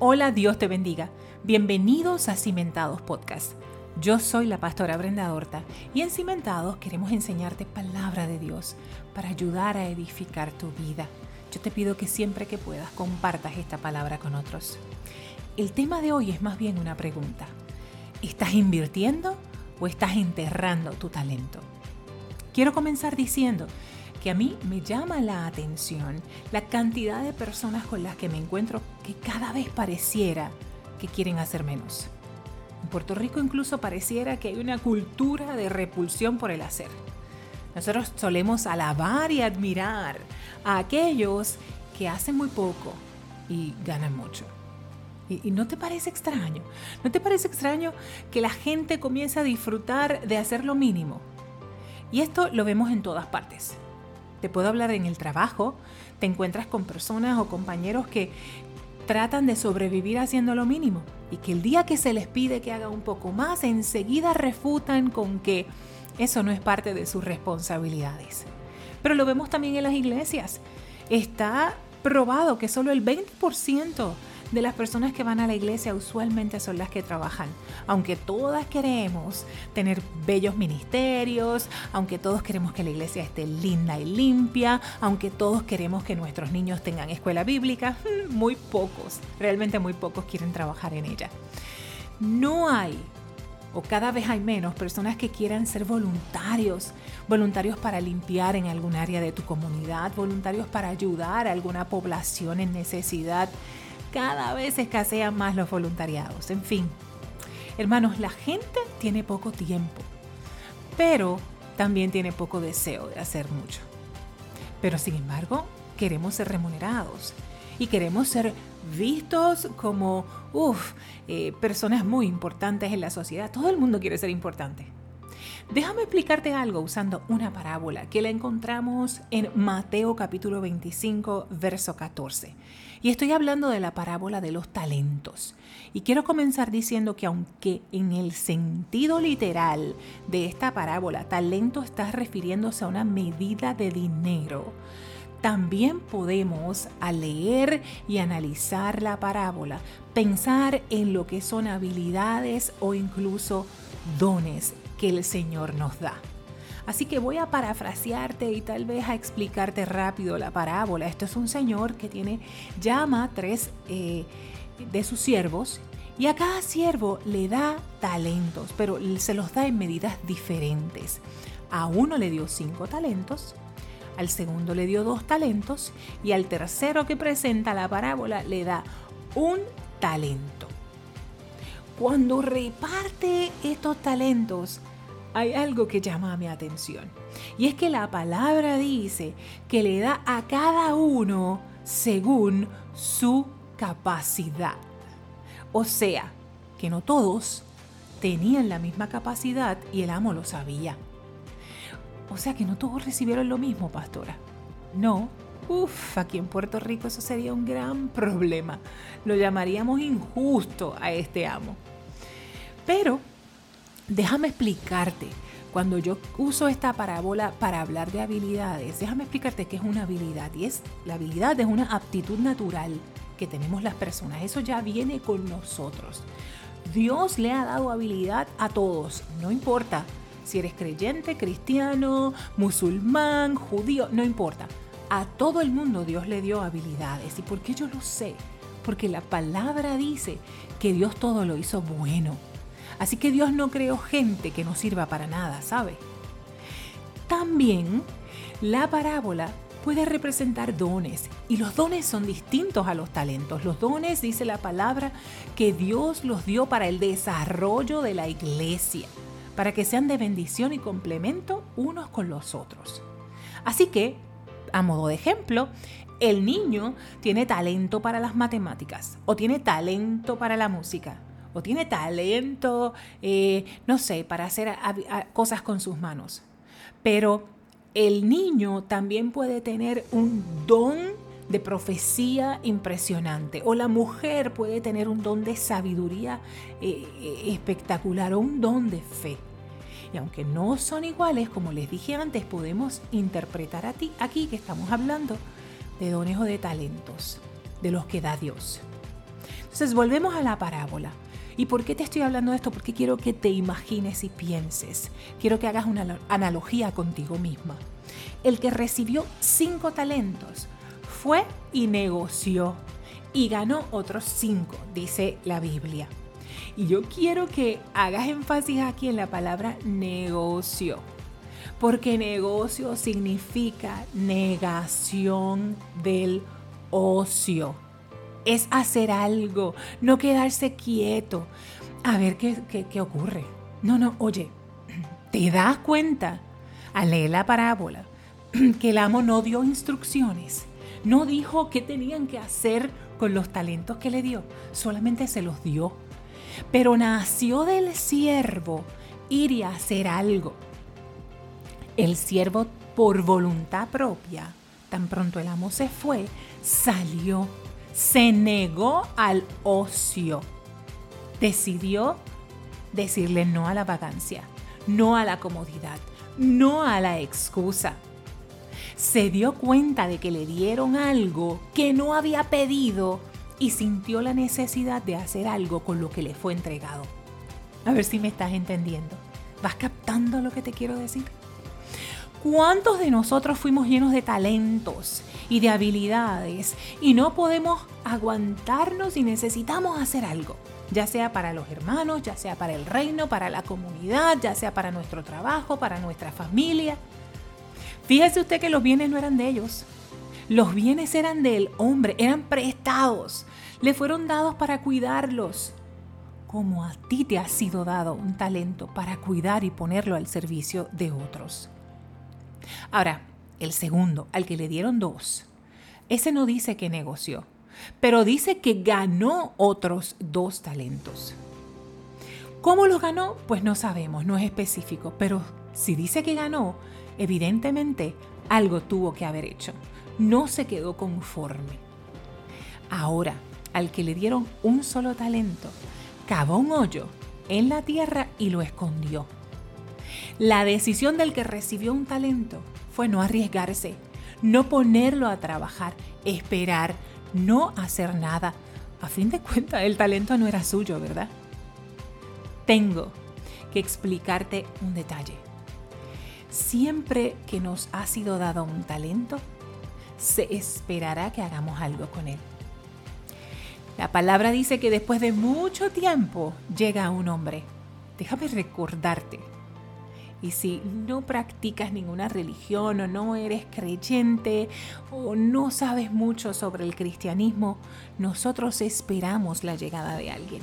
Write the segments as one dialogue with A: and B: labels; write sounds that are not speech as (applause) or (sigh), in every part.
A: Hola, Dios te bendiga. Bienvenidos a Cimentados Podcast. Yo soy la pastora Brenda Horta y en Cimentados queremos enseñarte palabra de Dios para ayudar a edificar tu vida. Yo te pido que siempre que puedas compartas esta palabra con otros. El tema de hoy es más bien una pregunta. ¿Estás invirtiendo o estás enterrando tu talento? Quiero comenzar diciendo que a mí me llama la atención la cantidad de personas con las que me encuentro que cada vez pareciera que quieren hacer menos. En Puerto Rico incluso pareciera que hay una cultura de repulsión por el hacer. Nosotros solemos alabar y admirar a aquellos que hacen muy poco y ganan mucho. ¿Y, no te parece extraño? ¿No te parece extraño que la gente comience a disfrutar de hacer lo mínimo? Y esto lo vemos en todas partes. Te puedo hablar en el trabajo, te encuentras con personas o compañeros que tratan de sobrevivir haciendo lo mínimo y que el día que se les pide que haga un poco más, enseguida refutan con que eso no es parte de sus responsabilidades. Pero lo vemos también en las iglesias. Está probado que solo el 20% de las personas que van a la iglesia usualmente son las que trabajan. Aunque todas queremos tener bellos ministerios, aunque todos queremos que la iglesia esté linda y limpia, aunque todos queremos que nuestros niños tengan escuela bíblica, (laughs) muy pocos, realmente muy pocos quieren trabajar en ella. No hay o cada vez hay menos personas que quieran ser voluntarios, voluntarios para limpiar en algún área de tu comunidad, voluntarios para ayudar a alguna población en necesidad cada vez escasean más los voluntariados. En fin, hermanos, la gente tiene poco tiempo, pero también tiene poco deseo de hacer mucho. Pero sin embargo, queremos ser remunerados y queremos ser vistos como, eh, personas muy importantes en la sociedad. Todo el mundo quiere ser importante. Déjame explicarte algo usando una parábola que la encontramos en Mateo capítulo 25, verso 14. Y estoy hablando de la parábola de los talentos. Y quiero comenzar diciendo que aunque en el sentido literal de esta parábola, talento está refiriéndose a una medida de dinero, también podemos, al leer y analizar la parábola, pensar en lo que son habilidades o incluso dones que el Señor nos da. Así que voy a parafrasearte y tal vez a explicarte rápido la parábola. Esto es un señor que tiene, llama tres eh, de sus siervos y a cada siervo le da talentos, pero se los da en medidas diferentes. A uno le dio cinco talentos, al segundo le dio dos talentos y al tercero que presenta la parábola le da un talento. Cuando reparte estos talentos, hay algo que llama mi atención. Y es que la palabra dice que le da a cada uno según su capacidad. O sea, que no todos tenían la misma capacidad y el amo lo sabía. O sea que no todos recibieron lo mismo, pastora. No. Uf, aquí en Puerto Rico eso sería un gran problema. Lo llamaríamos injusto a este amo. Pero déjame explicarte, cuando yo uso esta parábola para hablar de habilidades, déjame explicarte qué es una habilidad. Y es, la habilidad es una aptitud natural que tenemos las personas. Eso ya viene con nosotros. Dios le ha dado habilidad a todos, no importa si eres creyente, cristiano, musulmán, judío, no importa. A todo el mundo Dios le dio habilidades. ¿Y por qué yo lo sé? Porque la palabra dice que Dios todo lo hizo bueno. Así que Dios no creó gente que no sirva para nada, ¿sabe? También la parábola puede representar dones y los dones son distintos a los talentos. Los dones, dice la palabra, que Dios los dio para el desarrollo de la iglesia, para que sean de bendición y complemento unos con los otros. Así que, a modo de ejemplo, el niño tiene talento para las matemáticas o tiene talento para la música tiene talento, eh, no sé, para hacer cosas con sus manos. Pero el niño también puede tener un don de profecía impresionante o la mujer puede tener un don de sabiduría eh, eh, espectacular o un don de fe. Y aunque no son iguales, como les dije antes, podemos interpretar a ti aquí que estamos hablando de dones o de talentos, de los que da Dios. Entonces volvemos a la parábola. ¿Y por qué te estoy hablando de esto? Porque quiero que te imagines y pienses. Quiero que hagas una analogía contigo misma. El que recibió cinco talentos fue y negoció y ganó otros cinco, dice la Biblia. Y yo quiero que hagas énfasis aquí en la palabra negocio, porque negocio significa negación del ocio es hacer algo, no quedarse quieto, a ver qué, qué, ocurre. No, no, oye, (clears throat) ¿te das cuenta al leer la parábola (clears throat) que el amo no dio instrucciones? No dijo qué tenían que hacer con los talentos que le dio, solamente se los dio. Pero nació del siervo ir y hacer algo. El siervo por voluntad propia, tan pronto el amo se fue, salió se negó al ocio. Decidió decirle no a la vacancia, no a la comodidad, no a la excusa. Se dio cuenta de que le dieron algo que no había pedido y sintió la necesidad de hacer algo con lo que le fue entregado. A ver si me estás entendiendo. ¿Vas captando lo que te quiero decir? ¿Cuántos de nosotros fuimos llenos de talentos y de habilidades y no podemos aguantarnos y necesitamos hacer algo? Ya sea para los hermanos, ya sea para el reino, para la comunidad, ya sea para nuestro trabajo, para nuestra familia. Fíjese usted que los bienes no eran de ellos. Los bienes eran del hombre, eran prestados. Le fueron dados para cuidarlos. Como a ti te ha sido dado un talento para cuidar y ponerlo al servicio de otros. Ahora, el segundo, al que le dieron dos, ese no dice que negoció, pero dice que ganó otros dos talentos. ¿Cómo los ganó? Pues no sabemos, no es específico, pero si dice que ganó, evidentemente algo tuvo que haber hecho. No se quedó conforme. Ahora, al que le dieron un solo talento, cavó un hoyo en la tierra y lo escondió. La decisión del que recibió un talento fue no arriesgarse, no ponerlo a trabajar, esperar, no hacer nada. A fin de cuentas, el talento no era suyo, ¿verdad? Tengo que explicarte un detalle. Siempre que nos ha sido dado un talento, se esperará que hagamos algo con él. La palabra dice que después de mucho tiempo llega un hombre. Déjame recordarte y si no practicas ninguna religión o no eres creyente o no sabes mucho sobre el cristianismo, nosotros esperamos la llegada de alguien.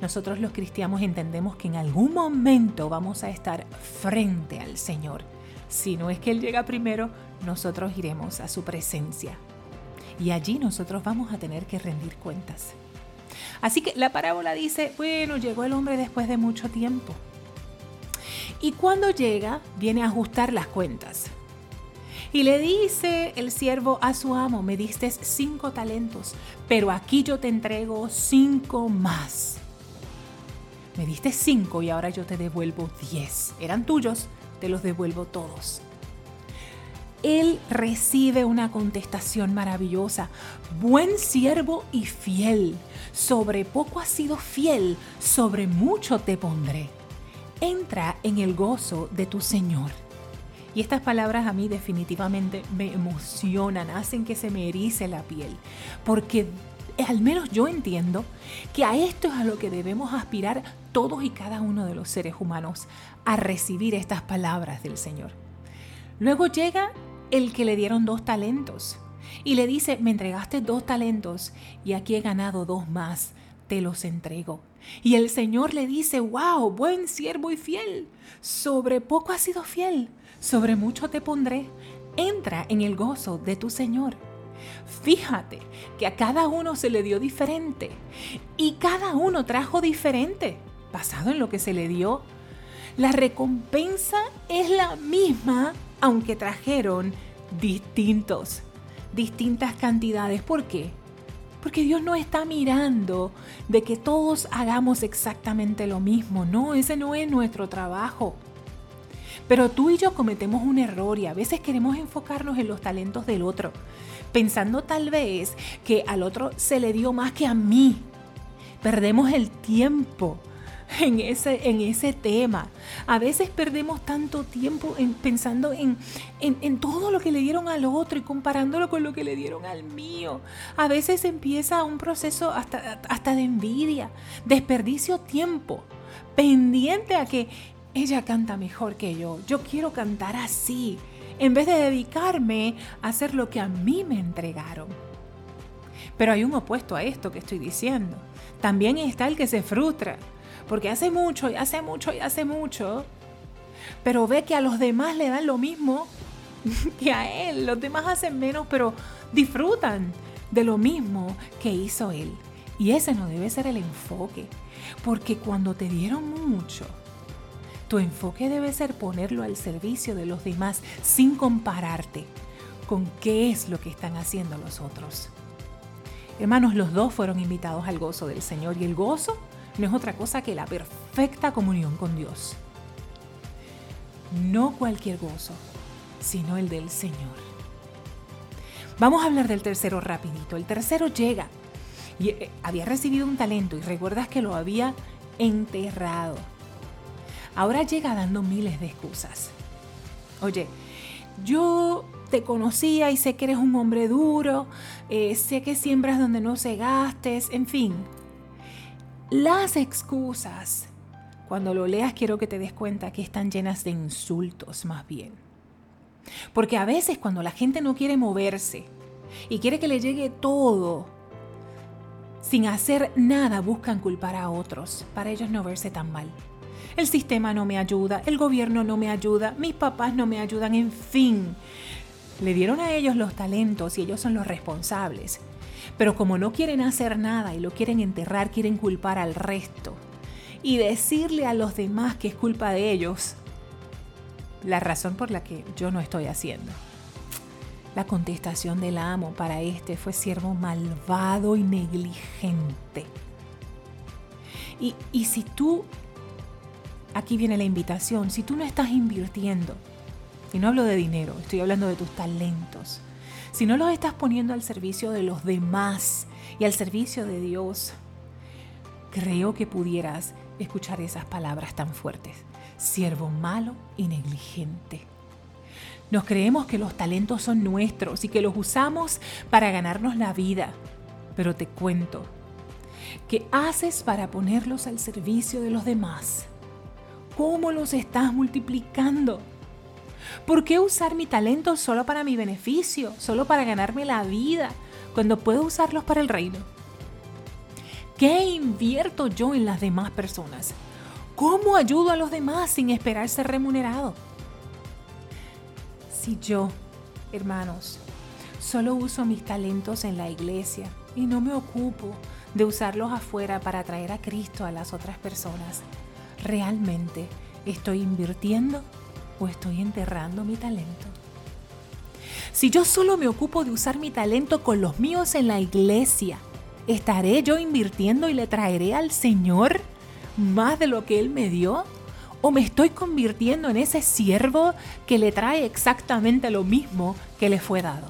A: Nosotros los cristianos entendemos que en algún momento vamos a estar frente al Señor. Si no es que Él llega primero, nosotros iremos a su presencia. Y allí nosotros vamos a tener que rendir cuentas. Así que la parábola dice, bueno, llegó el hombre después de mucho tiempo. Y cuando llega, viene a ajustar las cuentas. Y le dice el siervo a su amo, me diste cinco talentos, pero aquí yo te entrego cinco más. Me diste cinco y ahora yo te devuelvo diez. Eran tuyos, te los devuelvo todos. Él recibe una contestación maravillosa. Buen siervo y fiel. Sobre poco has sido fiel, sobre mucho te pondré entra en el gozo de tu Señor. Y estas palabras a mí definitivamente me emocionan, hacen que se me erice la piel, porque al menos yo entiendo que a esto es a lo que debemos aspirar todos y cada uno de los seres humanos, a recibir estas palabras del Señor. Luego llega el que le dieron dos talentos y le dice, me entregaste dos talentos y aquí he ganado dos más te los entrego. Y el Señor le dice, wow, buen siervo y fiel, sobre poco has sido fiel, sobre mucho te pondré. Entra en el gozo de tu Señor. Fíjate que a cada uno se le dio diferente y cada uno trajo diferente, basado en lo que se le dio. La recompensa es la misma, aunque trajeron distintos, distintas cantidades. ¿Por qué? Porque Dios no está mirando de que todos hagamos exactamente lo mismo. No, ese no es nuestro trabajo. Pero tú y yo cometemos un error y a veces queremos enfocarnos en los talentos del otro, pensando tal vez que al otro se le dio más que a mí. Perdemos el tiempo (laughs) en ese, en ese tema. A veces perdemos tanto tiempo en, pensando en, en, todo lo que le dieron al otro y comparándolo con lo que le dieron al mío. A veces empieza un proceso hasta, hasta de envidia, desperdicio tiempo, pendiente a que ella canta mejor que yo, yo quiero cantar así, en vez de dedicarme a hacer lo que a mí me entregaron. Pero hay un opuesto a esto que estoy diciendo. También está el que se frustra porque hace mucho y hace mucho y hace mucho, pero ve que a los demás le dan lo mismo (laughs) que a él. Los demás hacen menos, pero disfrutan de lo mismo que hizo él. Y ese no debe ser el enfoque, porque cuando te dieron mucho, tu enfoque debe ser ponerlo al servicio de los demás sin compararte con qué es lo que están haciendo los otros. Hermanos, los dos fueron invitados al gozo del Señor y el gozo no es otra cosa que la perfecta comunión con Dios. No cualquier gozo, sino el del Señor. Vamos a hablar del tercero rapidito. El tercero llega y eh, había recibido un talento y recuerdas que lo había enterrado. Ahora llega dando miles de excusas. Oye, yo te conocía y sé que eres un hombre duro, eh, sé que siembras donde no se gastes, en fin, las excusas, cuando lo leas quiero que te des cuenta que están llenas de insultos más bien. Porque a veces cuando la gente no quiere moverse y quiere que le llegue todo, sin hacer nada buscan culpar a otros para ellos no verse tan mal. El sistema no me ayuda, el gobierno no me ayuda, mis papás no me ayudan, en fin. Le dieron a ellos los talentos y ellos son los responsables. Pero como no quieren hacer nada y lo quieren enterrar, quieren culpar al resto y decirle a los demás que es culpa de ellos la razón por la que yo no estoy haciendo. La contestación del amo para este fue siervo malvado y negligente. Y, y si tú, aquí viene la invitación, si tú no estás invirtiendo, y no hablo de dinero, estoy hablando de tus talentos, si no los estás poniendo al servicio de los demás y al servicio de Dios, creo que pudieras escuchar esas palabras tan fuertes. Siervo malo y negligente. Nos creemos que los talentos son nuestros y que los usamos para ganarnos la vida. Pero te cuento, ¿qué haces para ponerlos al servicio de los demás? ¿Cómo los estás multiplicando? ¿Por qué usar mi talento solo para mi beneficio, solo para ganarme la vida, cuando puedo usarlos para el reino? ¿Qué invierto yo en las demás personas? ¿Cómo ayudo a los demás sin esperar ser remunerado? Si yo, hermanos, solo uso mis talentos en la iglesia y no me ocupo de usarlos afuera para traer a Cristo a las otras personas, realmente estoy invirtiendo o estoy enterrando mi talento? Si yo solo me ocupo de usar mi talento con los míos en la iglesia, ¿estaré yo invirtiendo y le traeré al Señor más de lo que Él me dio? ¿O me estoy convirtiendo en ese siervo que le trae exactamente lo mismo que le fue dado?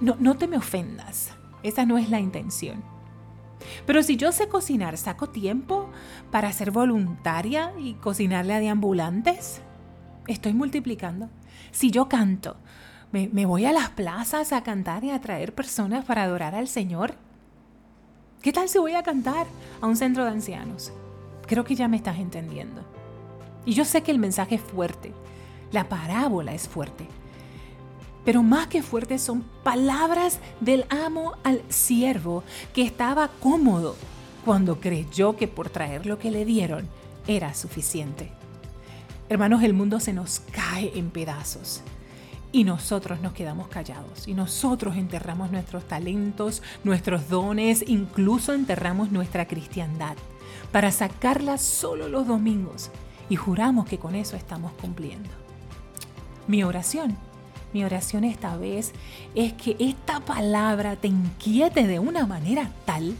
A: No, no, te me ofendas, esa no es la intención. Pero si yo sé cocinar, ¿saco tiempo para ser voluntaria y cocinarle a deambulantes? Estoy multiplicando. Si yo canto, me, voy a las plazas a cantar y a traer personas para adorar al Señor. ¿Qué tal si voy a cantar a un centro de ancianos? Creo que ya me estás entendiendo. Y yo sé que el mensaje es fuerte, la parábola es fuerte, pero más que fuerte son palabras del amo al siervo que estaba cómodo cuando creyó que por traer lo que le dieron era suficiente. Hermanos, el mundo se nos cae en pedazos. Y nosotros nos quedamos callados. Y nosotros enterramos nuestros talentos, nuestros dones, incluso enterramos nuestra cristiandad para sacarla solo los domingos. Y juramos que con eso estamos cumpliendo. Mi oración, Mi oración esta vez es que esta palabra te inquiete de una manera tal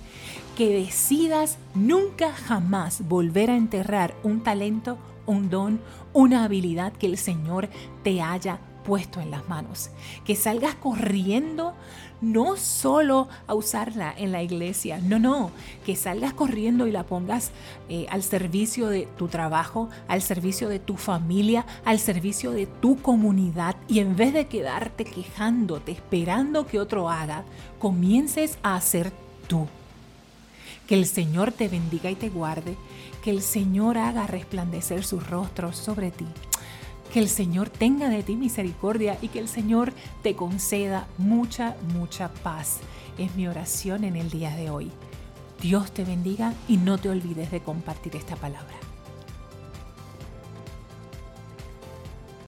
A: que decidas nunca jamás volver a enterrar un talento, un don, una habilidad que el Señor te haya puesto en las manos. Que salgas corriendo no solo a usarla en la iglesia, no, no, que salgas corriendo y la pongas eh, al servicio de tu trabajo, al servicio de tu familia, al servicio de tu comunidad y en vez de quedarte quejándote, esperando que otro haga, comiences a hacer tú. Que el Señor te bendiga y te guarde, que el Señor haga resplandecer sus rostros sobre ti que el Señor tenga de ti misericordia y que el Señor te conceda mucha, mucha paz. Es mi oración en el día de hoy. Dios te bendiga y no te olvides de compartir esta palabra.